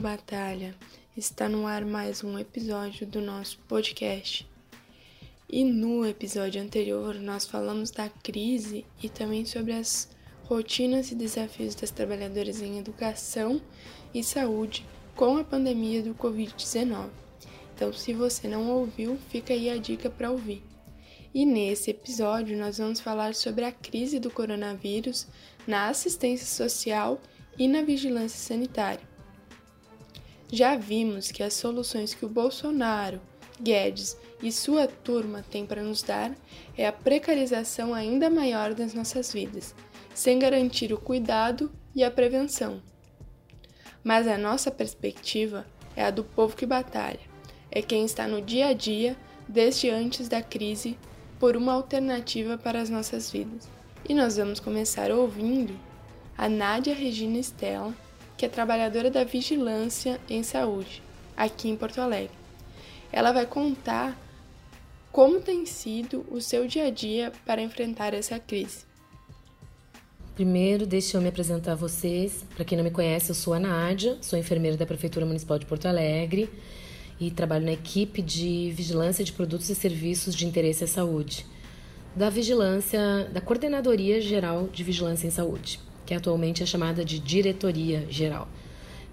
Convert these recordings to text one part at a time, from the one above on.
batalha! Está no ar mais um episódio do nosso podcast. E no episódio anterior nós falamos da crise e também sobre as rotinas e desafios das trabalhadoras em educação e saúde com a pandemia do Covid-19. Então, se você não ouviu, fica aí a dica para ouvir. E nesse episódio nós vamos falar sobre a crise do coronavírus na assistência social e na vigilância sanitária. Já vimos que as soluções que o Bolsonaro, Guedes e sua turma têm para nos dar é a precarização ainda maior das nossas vidas, sem garantir o cuidado e a prevenção. Mas a nossa perspectiva é a do povo que batalha, é quem está no dia a dia, desde antes da crise, por uma alternativa para as nossas vidas. E nós vamos começar ouvindo a Nádia Regina Stella, que é trabalhadora da Vigilância em Saúde, aqui em Porto Alegre. Ela vai contar como tem sido o seu dia a dia para enfrentar essa crise. Primeiro, deixa eu me apresentar a vocês. Para quem não me conhece, eu sou a Nádia, sou enfermeira da Prefeitura Municipal de Porto Alegre e trabalho na equipe de vigilância de produtos e serviços de interesse à saúde, da vigilância, da Coordenadoria Geral de Vigilância em Saúde, que atualmente é chamada de Diretoria Geral.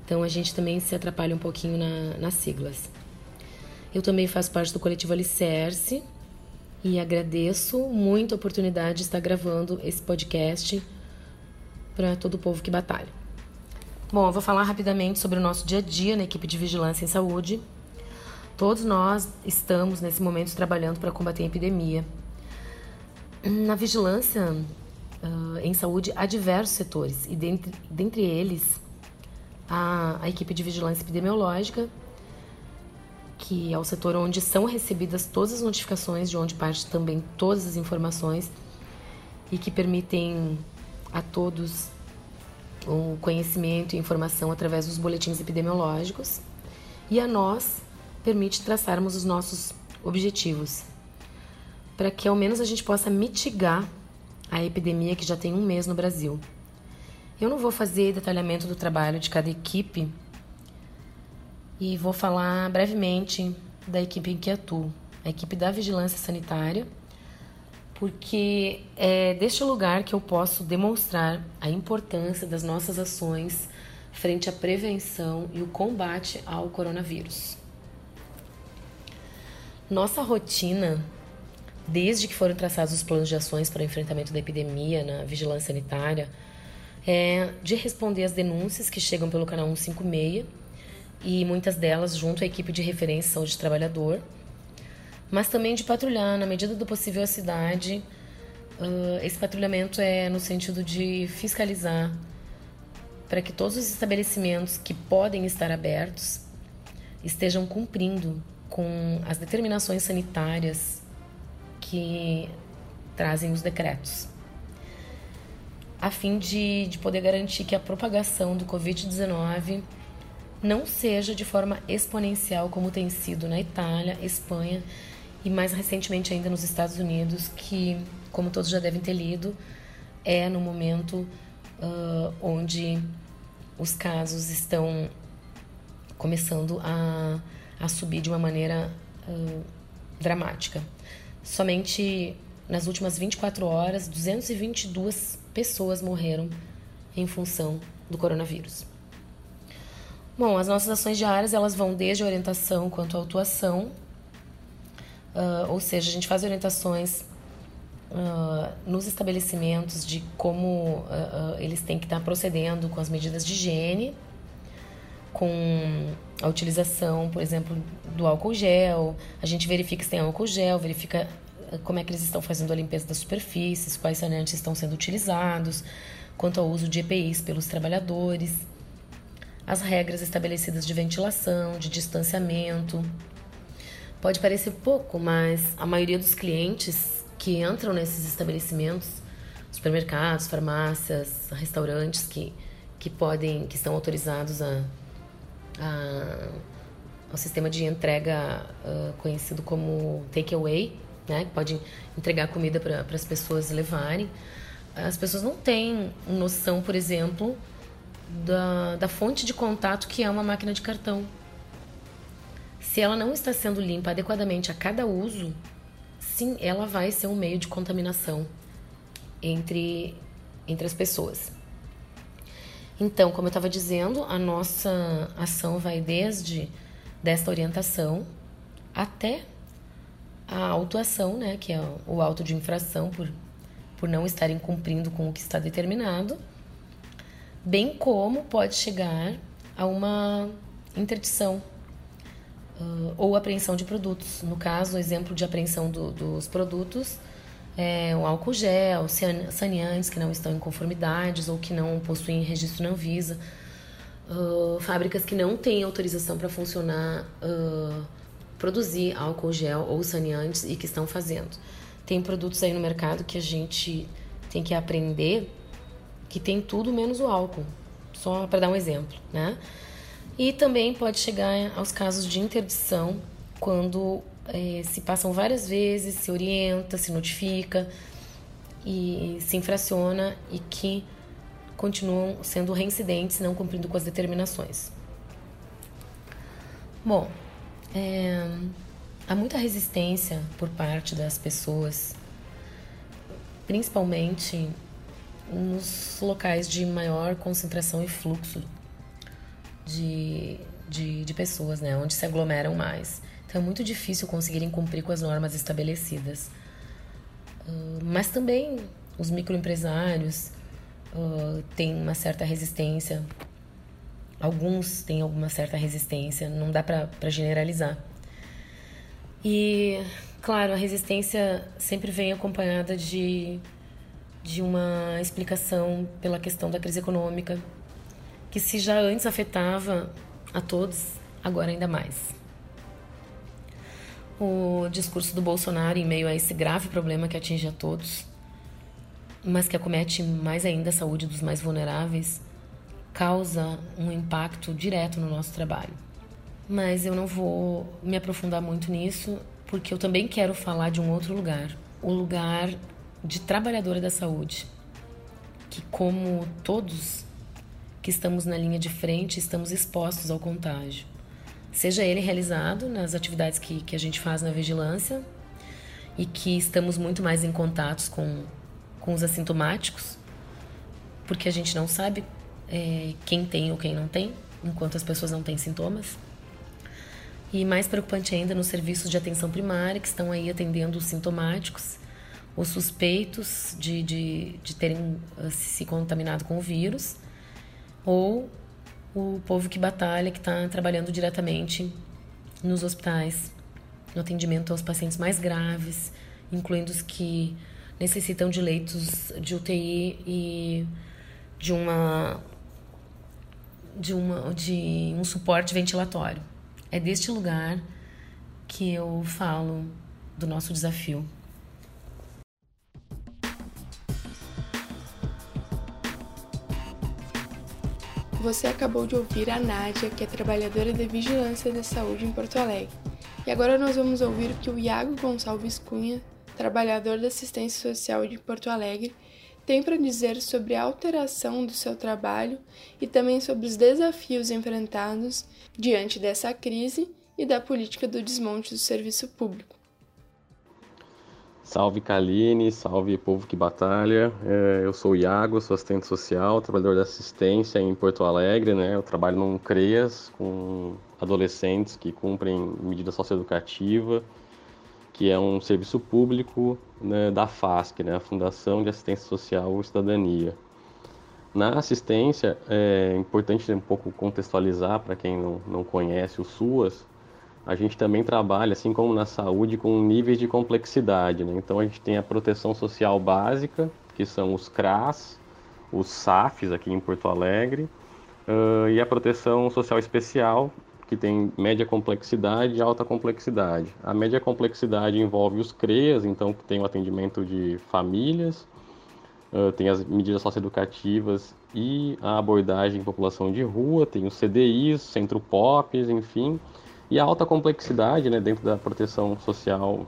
Então a gente também se atrapalha um pouquinho na, nas siglas. Eu também faço parte do coletivo Alicerce e agradeço muito a oportunidade de estar gravando esse podcast para todo o povo que batalha. Bom, eu vou falar rapidamente sobre o nosso dia a dia na equipe de vigilância em saúde. Todos nós estamos nesse momento trabalhando para combater a epidemia. Na vigilância uh, em saúde há diversos setores. E dentre, dentre eles a, a equipe de vigilância epidemiológica que é o setor onde são recebidas todas as notificações, de onde parte também todas as informações e que permitem a todos o conhecimento e informação através dos boletins epidemiológicos. E a nós permite traçarmos os nossos objetivos para que ao menos a gente possa mitigar a epidemia que já tem um mês no Brasil. Eu não vou fazer detalhamento do trabalho de cada equipe e vou falar brevemente da equipe em que atuo, a equipe da vigilância sanitária, porque é deste lugar que eu posso demonstrar a importância das nossas ações frente à prevenção e o combate ao coronavírus. Nossa rotina, desde que foram traçados os planos de ações para o enfrentamento da epidemia na vigilância sanitária, é de responder às denúncias que chegam pelo canal 156 e muitas delas junto à equipe de referência saúde do trabalhador, mas também de patrulhar na medida do possível a cidade. Uh, esse patrulhamento é no sentido de fiscalizar para que todos os estabelecimentos que podem estar abertos estejam cumprindo com as determinações sanitárias que trazem os decretos, a fim de, de poder garantir que a propagação do Covid-19 não seja de forma exponencial como tem sido na Itália, Espanha e mais recentemente ainda nos Estados Unidos, que, como todos já devem ter lido, é no momento uh, onde os casos estão começando a, a subir de uma maneira uh, dramática. Somente nas últimas 24 horas, 222 pessoas morreram em função do coronavírus. Bom, as nossas ações diárias elas vão desde orientação quanto à atuação, uh, ou seja, a gente faz orientações uh, nos estabelecimentos de como uh, eles têm que estar procedendo com as medidas de higiene, com a utilização, por exemplo, do álcool gel. A gente verifica se tem álcool gel, verifica como é que eles estão fazendo a limpeza das superfícies, quais saneantes estão sendo utilizados, quanto ao uso de EPIs pelos trabalhadores as regras estabelecidas de ventilação, de distanciamento. Pode parecer pouco, mas a maioria dos clientes que entram nesses estabelecimentos, supermercados, farmácias, restaurantes que, que podem, que estão autorizados a, a sistema de entrega uh, conhecido como takeaway, né, que pode entregar comida para as pessoas levarem. As pessoas não têm noção, por exemplo, da, da fonte de contato que é uma máquina de cartão. Se ela não está sendo limpa adequadamente a cada uso, sim, ela vai ser um meio de contaminação entre, entre as pessoas. Então, como eu estava dizendo, a nossa ação vai desde desta orientação até a autuação, né, que é o auto de infração por, por não estarem cumprindo com o que está determinado, bem como pode chegar a uma interdição uh, ou apreensão de produtos. No caso, o exemplo de apreensão do, dos produtos é o álcool gel, saneantes que não estão em conformidades ou que não possuem registro na Anvisa, uh, fábricas que não têm autorização para funcionar, uh, produzir álcool gel ou saneantes e que estão fazendo. Tem produtos aí no mercado que a gente tem que aprender que tem tudo menos o álcool, só para dar um exemplo, né? E também pode chegar aos casos de interdição quando é, se passam várias vezes, se orienta, se notifica e se infraciona e que continuam sendo reincidentes, não cumprindo com as determinações. Bom, é, há muita resistência por parte das pessoas, principalmente nos locais de maior concentração e fluxo de, de, de pessoas, né? Onde se aglomeram mais. Então é muito difícil conseguirem cumprir com as normas estabelecidas. Uh, mas também os microempresários uh, têm uma certa resistência. Alguns têm alguma certa resistência, não dá para generalizar. E, claro, a resistência sempre vem acompanhada de, de uma explicação pela questão da crise econômica, que se já antes afetava a todos, agora ainda mais. O discurso do Bolsonaro em meio a esse grave problema que atinge a todos, mas que acomete mais ainda a saúde dos mais vulneráveis, causa um impacto direto no nosso trabalho. Mas eu não vou me aprofundar muito nisso, porque eu também quero falar de um outro lugar, o lugar de trabalhadora da saúde, que como todos que estamos na linha de frente, estamos expostos ao contágio. Seja ele realizado nas atividades que, que a gente faz na vigilância e que estamos muito mais em contatos com, com os assintomáticos, porque a gente não sabe é, quem tem ou quem não tem, enquanto as pessoas não têm sintomas. E mais preocupante ainda nos serviços de atenção primária, que estão aí atendendo os sintomáticos, os suspeitos de, de, de terem ah, se contaminado com o vírus ou o povo que batalha, que está trabalhando diretamente nos hospitais, no atendimento aos pacientes mais graves, incluindo os que necessitam de leitos de UTI e de uma de uma de um suporte ventilatório. É deste lugar que eu falo do nosso desafio. Você acabou de ouvir a Nádia, que é trabalhadora de vigilância da saúde em Porto Alegre. E agora nós vamos ouvir o que o Iago Gonçalves Cunha, trabalhador da assistência social de Porto Alegre, tem para dizer sobre a alteração do seu trabalho e também sobre os desafios enfrentados diante dessa crise e da política do desmonte do serviço público. Salve Kaline, salve povo que batalha. É, eu sou o Iago, sou assistente social, trabalhador da assistência em Porto Alegre. Né? Eu trabalho num CREAS com adolescentes que cumprem medida socioeducativa, que é um serviço público né, da FASC, né, a Fundação de Assistência Social e Cidadania. Na assistência, é importante um pouco contextualizar para quem não, não conhece o SUAS, a gente também trabalha, assim como na saúde, com níveis de complexidade. Né? Então a gente tem a proteção social básica, que são os CRAS, os SAFs aqui em Porto Alegre, uh, e a proteção social especial, que tem média complexidade e alta complexidade. A média complexidade envolve os CREAS, então que tem o atendimento de famílias, uh, tem as medidas socioeducativas e a abordagem em população de rua, tem os CDIs, centro POPs, enfim, e a alta complexidade, né, dentro da proteção social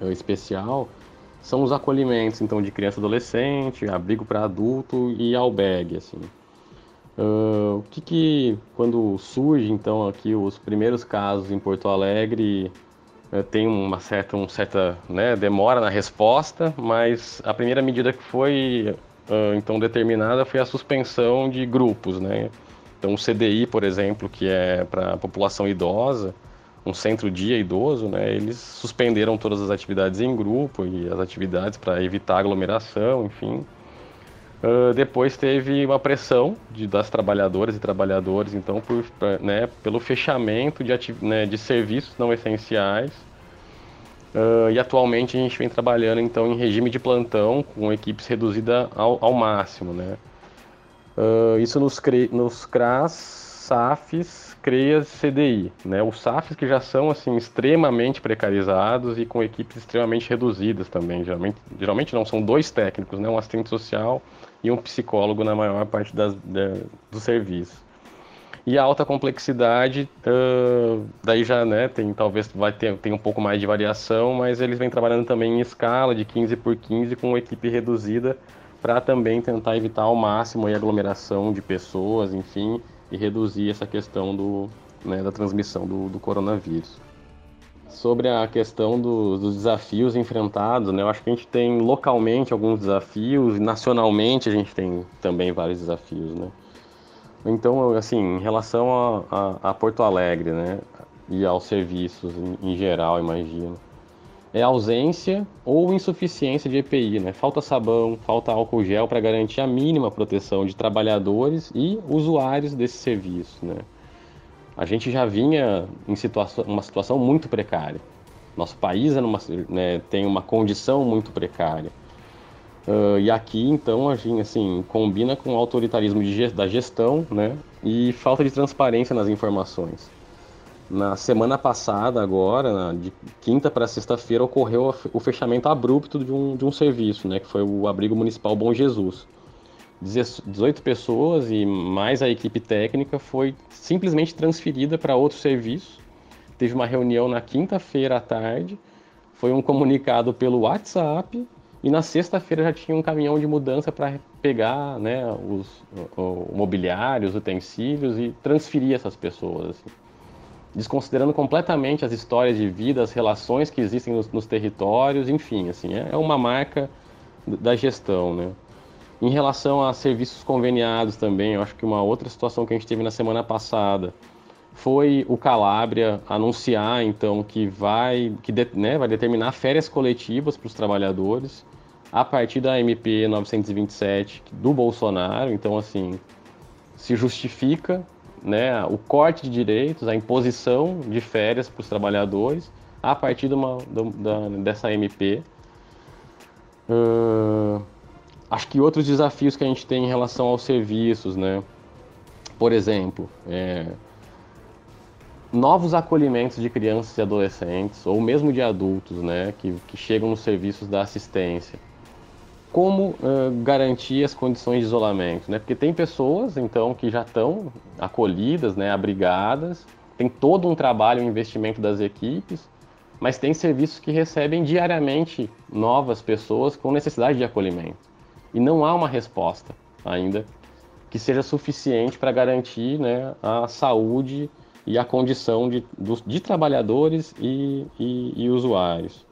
eh, especial, são os acolhimentos, então, de criança e adolescente, abrigo para adulto e albergue, assim. Uh, o que, que, quando surge então aqui os primeiros casos em Porto Alegre, uh, tem uma certa, um certa né, demora na resposta, mas a primeira medida que foi uh, então determinada foi a suspensão de grupos, né? Então o CDI, por exemplo, que é para a população idosa, um centro-dia idoso, né, eles suspenderam todas as atividades em grupo e as atividades para evitar aglomeração, enfim. Uh, depois teve uma pressão de, das trabalhadoras e trabalhadores, então, por, pra, né, pelo fechamento de, né, de serviços não essenciais. Uh, e atualmente a gente vem trabalhando então em regime de plantão com equipes reduzidas ao, ao máximo, né? Uh, isso nos, nos CRAS, SAFs, CREAS CDI, né? Os SAFs que já são assim extremamente precarizados e com equipes extremamente reduzidas também. Geralmente, geralmente não, são dois técnicos, né? Um assistente social e um psicólogo na maior parte das, de, do serviço. E a alta complexidade, uh, daí já né, tem, talvez vai ter tem um pouco mais de variação, mas eles vêm trabalhando também em escala de 15 por 15 com equipe reduzida para também tentar evitar ao máximo a aglomeração de pessoas, enfim, e reduzir essa questão do, né, da transmissão do, do coronavírus sobre a questão do, dos desafios enfrentados, né? Eu acho que a gente tem localmente alguns desafios nacionalmente a gente tem também vários desafios, né? Então, assim, em relação a, a, a Porto Alegre, né? E aos serviços em, em geral, imagino. É ausência ou insuficiência de EPI, né? Falta sabão, falta álcool gel para garantir a mínima proteção de trabalhadores e usuários desse serviço, né? a gente já vinha em situação, uma situação muito precária. Nosso país é numa, né, tem uma condição muito precária. Uh, e aqui, então, a gente assim, combina com o autoritarismo de, da gestão né, e falta de transparência nas informações. Na semana passada, agora, de quinta para sexta-feira, ocorreu o fechamento abrupto de um, de um serviço, né, que foi o Abrigo Municipal Bom Jesus. 18 pessoas e mais a equipe técnica foi simplesmente transferida para outro serviço. Teve uma reunião na quinta-feira à tarde, foi um comunicado pelo WhatsApp e na sexta-feira já tinha um caminhão de mudança para pegar né, os o, o mobiliário, os utensílios e transferir essas pessoas. Assim. Desconsiderando completamente as histórias de vida, as relações que existem nos, nos territórios, enfim, assim, é, é uma marca da gestão, né? Em relação a serviços conveniados também, eu acho que uma outra situação que a gente teve na semana passada foi o Calabria anunciar então que vai, que de, né, vai determinar férias coletivas para os trabalhadores a partir da MP 927 do Bolsonaro. Então, assim, se justifica né, o corte de direitos, a imposição de férias para os trabalhadores a partir de uma, da, dessa MP. Uh, Acho que outros desafios que a gente tem em relação aos serviços, né? Por exemplo, é, novos acolhimentos de crianças e adolescentes, ou mesmo de adultos, né? Que, que chegam nos serviços da assistência. Como uh, garantir as condições de isolamento, né? Porque tem pessoas, então, que já estão acolhidas, né? Abrigadas, tem todo um trabalho, um investimento das equipes, mas tem serviços que recebem diariamente novas pessoas com necessidade de acolhimento e não há uma resposta ainda que seja suficiente para garantir né, a saúde e a condição de, de trabalhadores e, e, e, usuários.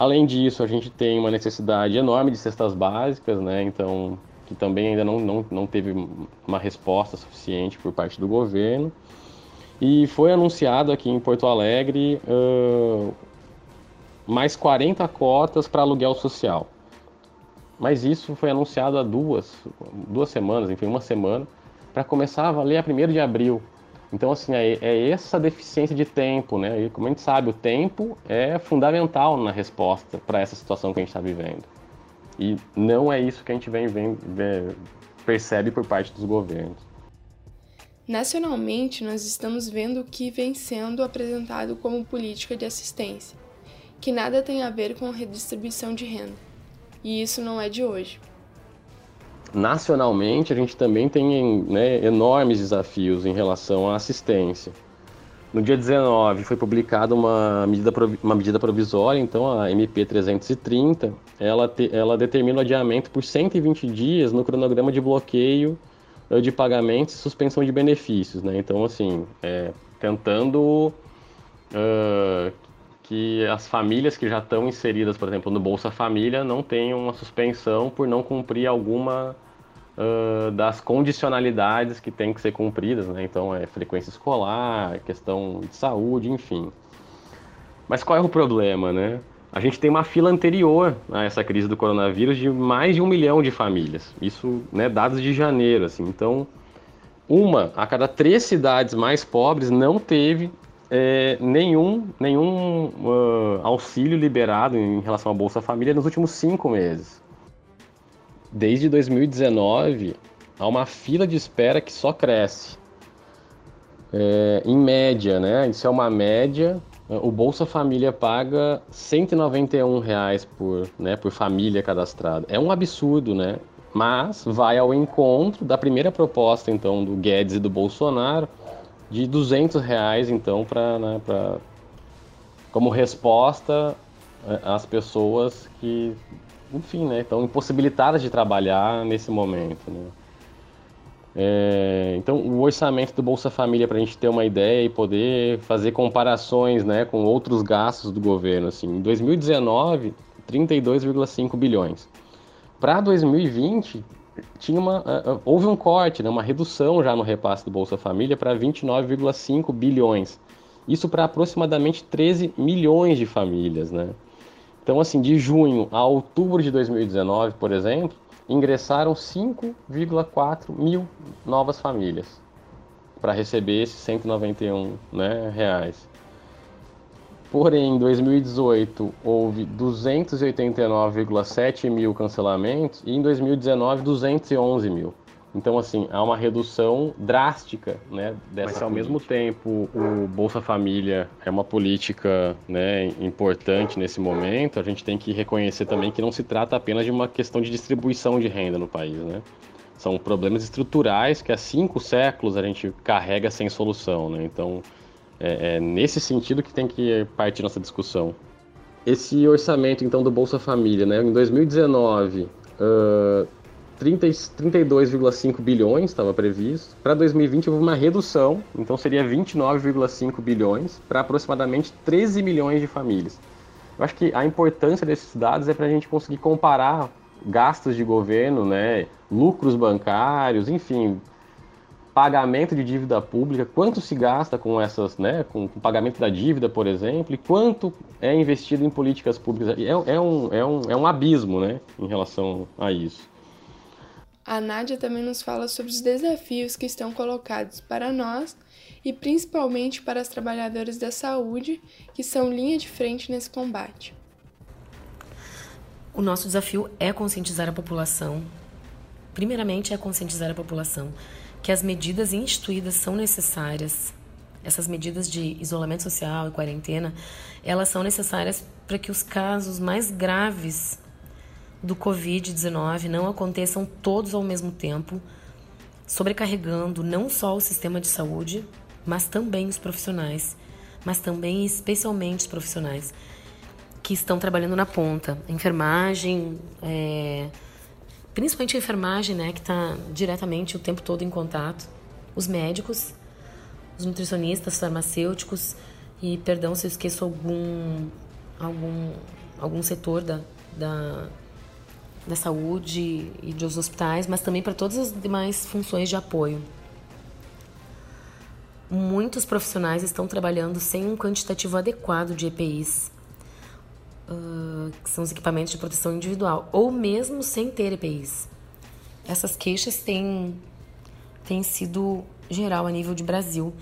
Além disso, a gente tem uma necessidade enorme de cestas básicas, né, então, que também ainda não, não, não teve uma resposta suficiente por parte do governo. E foi anunciado aqui em Porto Alegre uh, mais 40 cotas para aluguel social. Mas isso foi anunciado há duas, duas semanas, enfim, uma semana, para começar a valer a 1 de abril. Então, assim, é, é, essa deficiência de tempo, né? E como a gente sabe, o tempo é fundamental na resposta para essa situação que a gente está vivendo. E não é isso que a gente vem, vem, vem, percebe por parte dos governos. Nacionalmente, nós estamos vendo o que vem sendo apresentado como política de assistência, que nada tem a ver com redistribuição de renda e isso não é de hoje. Nacionalmente, a gente também tem né, enormes desafios em relação à assistência. No dia 19 foi publicada uma medida, uma medida provisória, então a MP 330, ela, te, ela determina o adiamento por 120 dias no cronograma de bloqueio de pagamentos e suspensão de benefícios, né? Então, assim, é, tentando uh, que as famílias que já estão inseridas, por exemplo, no Bolsa Família, não tenham uma suspensão por não cumprir alguma uh, das condicionalidades que tem que ser cumpridas, né? Então, é frequência escolar, questão de saúde, enfim. Mas qual é o problema, né? A gente tem uma fila anterior a essa crise do coronavírus de mais de um milhão de famílias. Isso, né, dados de janeiro, assim. Então, uma a cada três cidades mais pobres não teve é, nenhum, nenhum uh, auxílio liberado em relação à Bolsa Família nos últimos cinco meses. Desde 2019, há uma fila de espera que só cresce. É, em média, né? Isso é uma média. O Bolsa Família paga 191 reais por, né, por família cadastrada. É um absurdo, né? Mas vai ao encontro da primeira proposta, então, do Guedes e do Bolsonaro, de 200 reais, então, para né, como resposta é, às pessoas que, enfim, né, estão impossibilitadas de trabalhar nesse momento. Né? É, então, o orçamento do Bolsa Família, para a gente ter uma ideia e poder fazer comparações né, com outros gastos do governo. Assim, em 2019, 32,5 bilhões. Para 2020, tinha uma, uh, houve um corte, né, uma redução já no repasse do Bolsa Família para 29,5 bilhões. Isso para aproximadamente 13 milhões de famílias, né? Então, assim, de junho a outubro de 2019, por exemplo, ingressaram 5,4 mil novas famílias para receber esses 191 né, reais. Porém, em 2018 houve 289,7 mil cancelamentos e em 2019 211 mil. Então, assim, há uma redução drástica, né, dessa Mas, ao mesmo tempo, o Bolsa Família é uma política, né, importante nesse momento, a gente tem que reconhecer também que não se trata apenas de uma questão de distribuição de renda no país, né? São problemas estruturais que há cinco séculos a gente carrega sem solução, né? Então, é, é nesse sentido que tem que partir nossa discussão. Esse orçamento, então, do Bolsa Família, né? Em 2019, uh, 32,5 bilhões estava previsto. Para 2020 houve uma redução, então seria 29,5 bilhões para aproximadamente 13 milhões de famílias. Eu acho que a importância desses dados é para a gente conseguir comparar gastos de governo, né, lucros bancários, enfim, pagamento de dívida pública, quanto se gasta com essas, né, com o pagamento da dívida, por exemplo, e quanto é investido em políticas públicas. É, é, um, é, um, é um abismo, né, em relação a isso. A Nádia também nos fala sobre os desafios que estão colocados para nós e principalmente para as trabalhadoras da saúde, que são linha de frente nesse combate. O nosso desafio é conscientizar a população. Primeiramente, é conscientizar a população que as medidas instituídas são necessárias. Essas medidas de isolamento social e quarentena, elas são necessárias para que os casos mais graves do Covid-19 não aconteçam todos ao mesmo tempo, sobrecarregando não só o sistema de saúde, mas também os profissionais, mas também especialmente os profissionais que estão trabalhando na ponta, enfermagem, é, principalmente a enfermagem, né, que está diretamente o tempo todo em contato, os médicos, os nutricionistas, farmacêuticos e, perdão se eu esqueço algum, algum, algum setor da, da, da saúde e dos hospitais, mas também para todas as demais funções de apoio. Muitos profissionais estão trabalhando sem um quantitativo adequado de EPIs, uh, que são os equipamentos de proteção individual, ou mesmo sem ter EPIs. Essas queixas têm, têm sido geral a nível de Brasil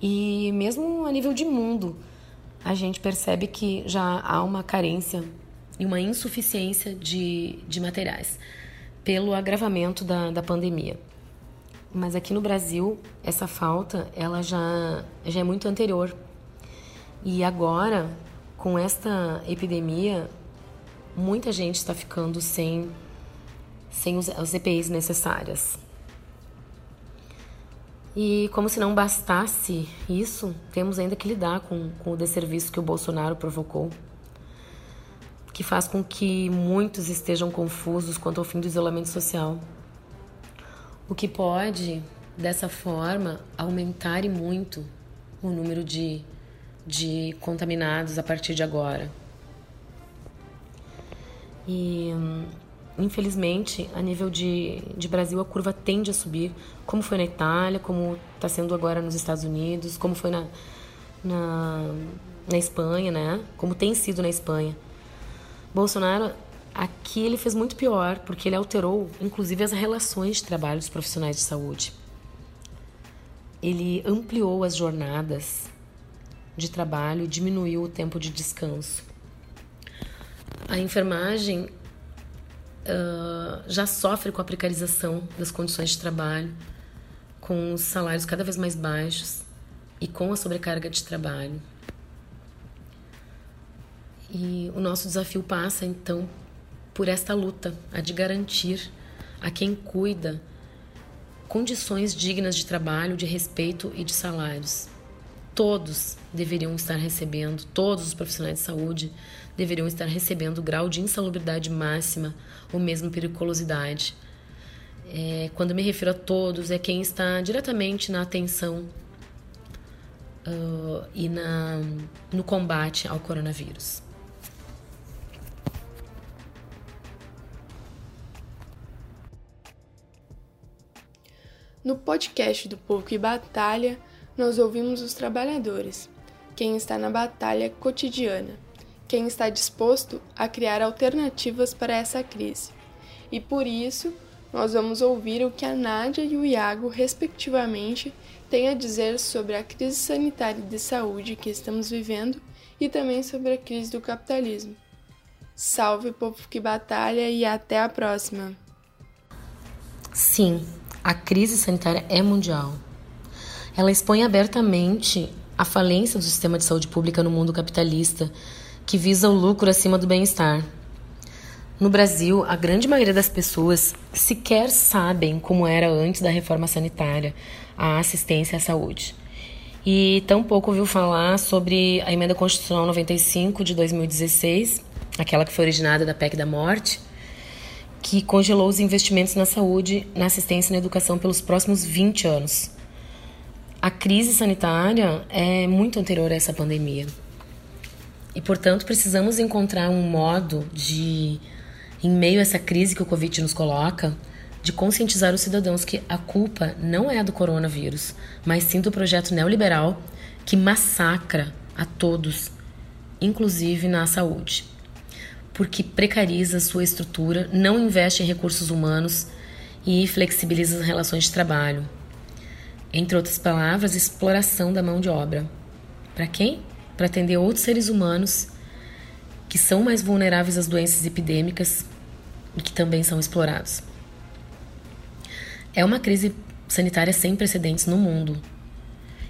e mesmo a nível de mundo. A gente percebe que já há uma carência e uma insuficiência de, de materiais pelo agravamento da, da pandemia. Mas aqui no Brasil, essa falta ela já, já é muito anterior. E agora, com esta epidemia, muita gente está ficando sem, sem os, as EPIs necessárias. E como se não bastasse isso, temos ainda que lidar com, com o desserviço que o Bolsonaro provocou que faz com que muitos estejam confusos quanto ao fim do isolamento social. o que pode, dessa forma, aumentar e muito o número de, de contaminados a partir de agora. E infelizmente, a nível de, de Brasil, a curva tende a subir, como foi na Itália, como está sendo agora nos Estados Unidos, como foi na, na, na Espanha, né? Como tem sido na Espanha. Bolsonaro, aqui ele fez muito pior, porque ele alterou, inclusive, as relações de trabalho dos profissionais de saúde. Ele ampliou as jornadas de trabalho diminuiu o tempo de descanso. A enfermagem uh, já sofre com a precarização das condições de trabalho, com os salários cada vez mais baixos e com a sobrecarga de trabalho. E o nosso desafio passa então por esta luta, a de garantir a quem cuida condições dignas de trabalho, de respeito e de salários. Todos deveriam estar recebendo, todos os profissionais de saúde deveriam estar recebendo o grau de insalubridade máxima ou mesmo periculosidade. É, quando me refiro a todos, é quem está diretamente na atenção uh, e na, no combate ao coronavírus. No podcast do Povo que Batalha, nós ouvimos os trabalhadores, quem está na batalha cotidiana quem está disposto a criar alternativas para essa crise. E por isso, nós vamos ouvir o que a Nádia e o Iago, respectivamente, têm a dizer sobre a crise sanitária e de saúde que estamos vivendo e também sobre a crise do capitalismo. Salve, povo que batalha e até a próxima! Sim, a crise sanitária é mundial. Ela expõe abertamente a falência do sistema de saúde pública no mundo capitalista que visa o lucro acima do bem-estar. No Brasil, a grande maioria das pessoas sequer sabem como era antes da reforma sanitária a assistência à saúde. E tampouco ouviu falar sobre a emenda constitucional 95 de 2016, aquela que foi originada da PEC da morte, que congelou os investimentos na saúde, na assistência e na educação pelos próximos 20 anos. A crise sanitária é muito anterior a essa pandemia. E, portanto, precisamos encontrar um modo de, em meio a essa crise que o Covid nos coloca, de conscientizar os cidadãos que a culpa não é do coronavírus, mas sim do projeto neoliberal que massacra a todos, inclusive na saúde. Porque precariza sua estrutura, não investe em recursos humanos e flexibiliza as relações de trabalho. Entre outras palavras, exploração da mão de obra. Para quem? para atender outros seres humanos que são mais vulneráveis às doenças epidêmicas e que também são explorados. É uma crise sanitária sem precedentes no mundo.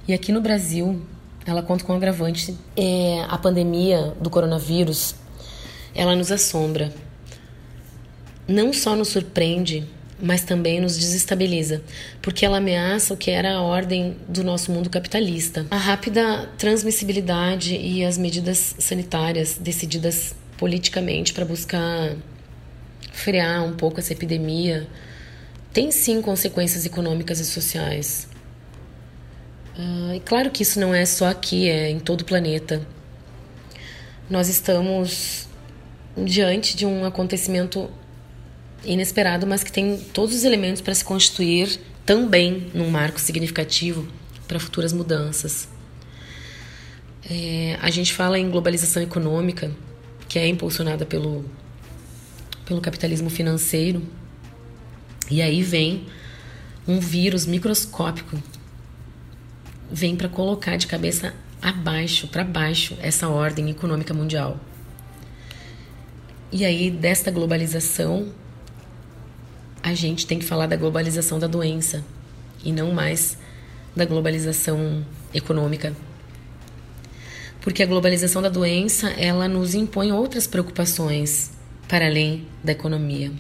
E aqui no Brasil, ela conta com um agravante. É, a pandemia do coronavírus, ela nos assombra. Não só nos surpreende, mas também nos desestabiliza, porque ela ameaça o que era a ordem do nosso mundo capitalista. A rápida transmissibilidade e as medidas sanitárias decididas politicamente para buscar frear um pouco essa epidemia tem sim consequências econômicas e sociais. Uh, e claro que isso não é só aqui, é em todo o planeta. Nós estamos diante de um acontecimento inesperado, mas que tem todos os elementos para se constituir também num marco significativo para futuras mudanças. É, a gente fala em globalização econômica, que é impulsionada pelo, pelo capitalismo financeiro, e aí vem um vírus microscópico, vem para colocar de cabeça abaixo, para baixo, essa ordem econômica mundial. E aí, desta globalização, a gente tem que falar da globalização da doença e não mais da globalização econômica. Porque a globalização da doença, ela nos impõe outras preocupações para além da economia.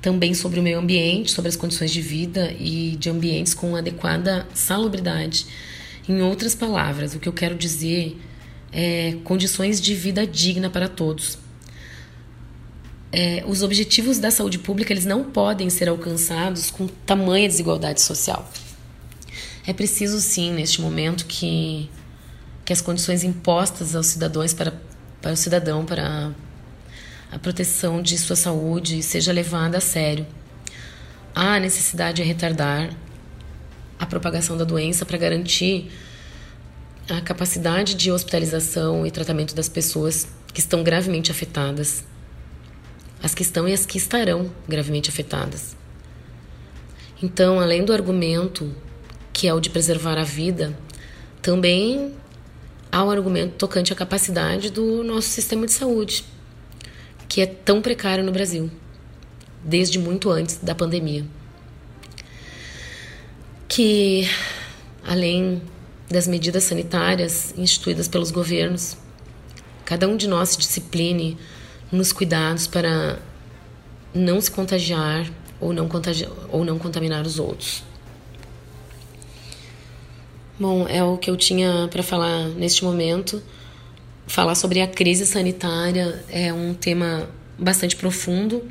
Também sobre o meio ambiente, sobre as condições de vida e de ambientes com adequada salubridade. Em outras palavras, o que eu quero dizer é condições de vida digna para todos é, os objetivos da saúde pública eles não podem ser alcançados com tamanha desigualdade social. É preciso sim, neste momento, que, que as condições impostas aos cidadãos para, para o cidadão para a proteção de sua saúde seja levada a sério. Há necessidade de retardar a propagação da doença para garantir a capacidade de hospitalização e tratamento das pessoas que estão gravemente afetadas, as que estão e as que estarão gravemente afetadas. Então, além do argumento que é o de preservar a vida, também há um argumento tocante à capacidade do nosso sistema de saúde, que é tão precário no Brasil, desde muito antes da pandemia. Que, além das medidas sanitárias instituídas pelos governos, cada um de nós se discipline nos cuidados para não se contagiar ou não, contagi ou não contaminar os outros. Bom, é o que eu tinha para falar neste momento. Falar sobre a crise sanitária é um tema bastante profundo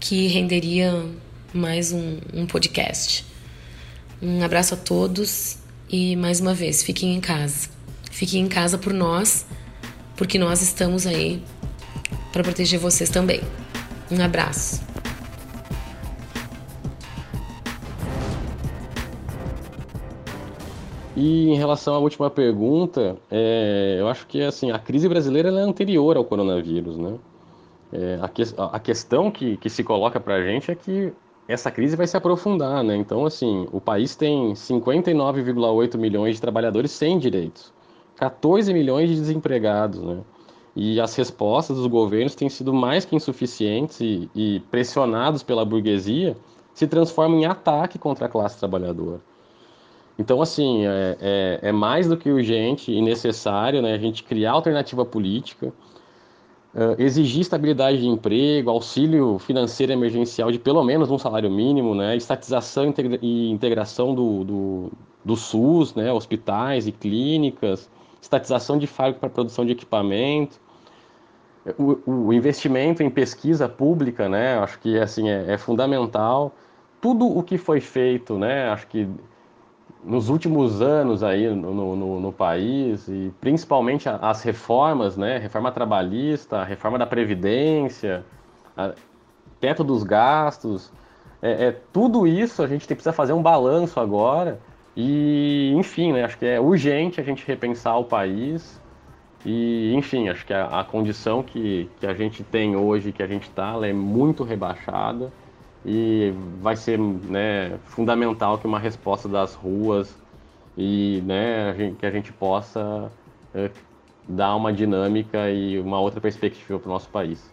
que renderia mais um, um podcast. Um abraço a todos e mais uma vez, fiquem em casa. Fiquem em casa por nós, porque nós estamos aí para proteger vocês também. Um abraço. E em relação à última pergunta, é, eu acho que assim a crise brasileira é anterior ao coronavírus, né? É, a, que, a, questão que, que se coloca para a gente é que essa crise vai se aprofundar, né? Então, assim, o país tem 59,8 milhões de trabalhadores sem direitos, 14 milhões de desempregados, né? E as respostas dos governos têm sido mais que insuficientes e, e pressionados pela burguesia se transformam em ataque contra a classe trabalhadora. Então, assim, é, é, é, mais do que urgente e necessário né, a gente criar alternativa política, uh, exigir estabilidade de emprego, auxílio financeiro emergencial de pelo menos um salário mínimo, né, estatização integra e integração do, do, do, SUS, né, hospitais e clínicas, estatização de fábrica para produção de equipamento, o, o, investimento em pesquisa pública, né, acho que assim, é, é fundamental. Tudo o que foi feito, né, acho que nos últimos anos aí no, no, no, país e principalmente as reformas, né, reforma trabalhista, reforma da previdência, teto dos gastos, é, é, tudo isso a gente precisa fazer um balanço agora e, enfim, né, acho que é urgente a gente repensar o país e, enfim, acho que a, a condição que, que a gente tem hoje, que a gente está, é muito rebaixada e vai ser né, fundamental que uma resposta das ruas e né, a gente, que a gente possa é, dar uma dinâmica e uma outra perspectiva para o nosso país.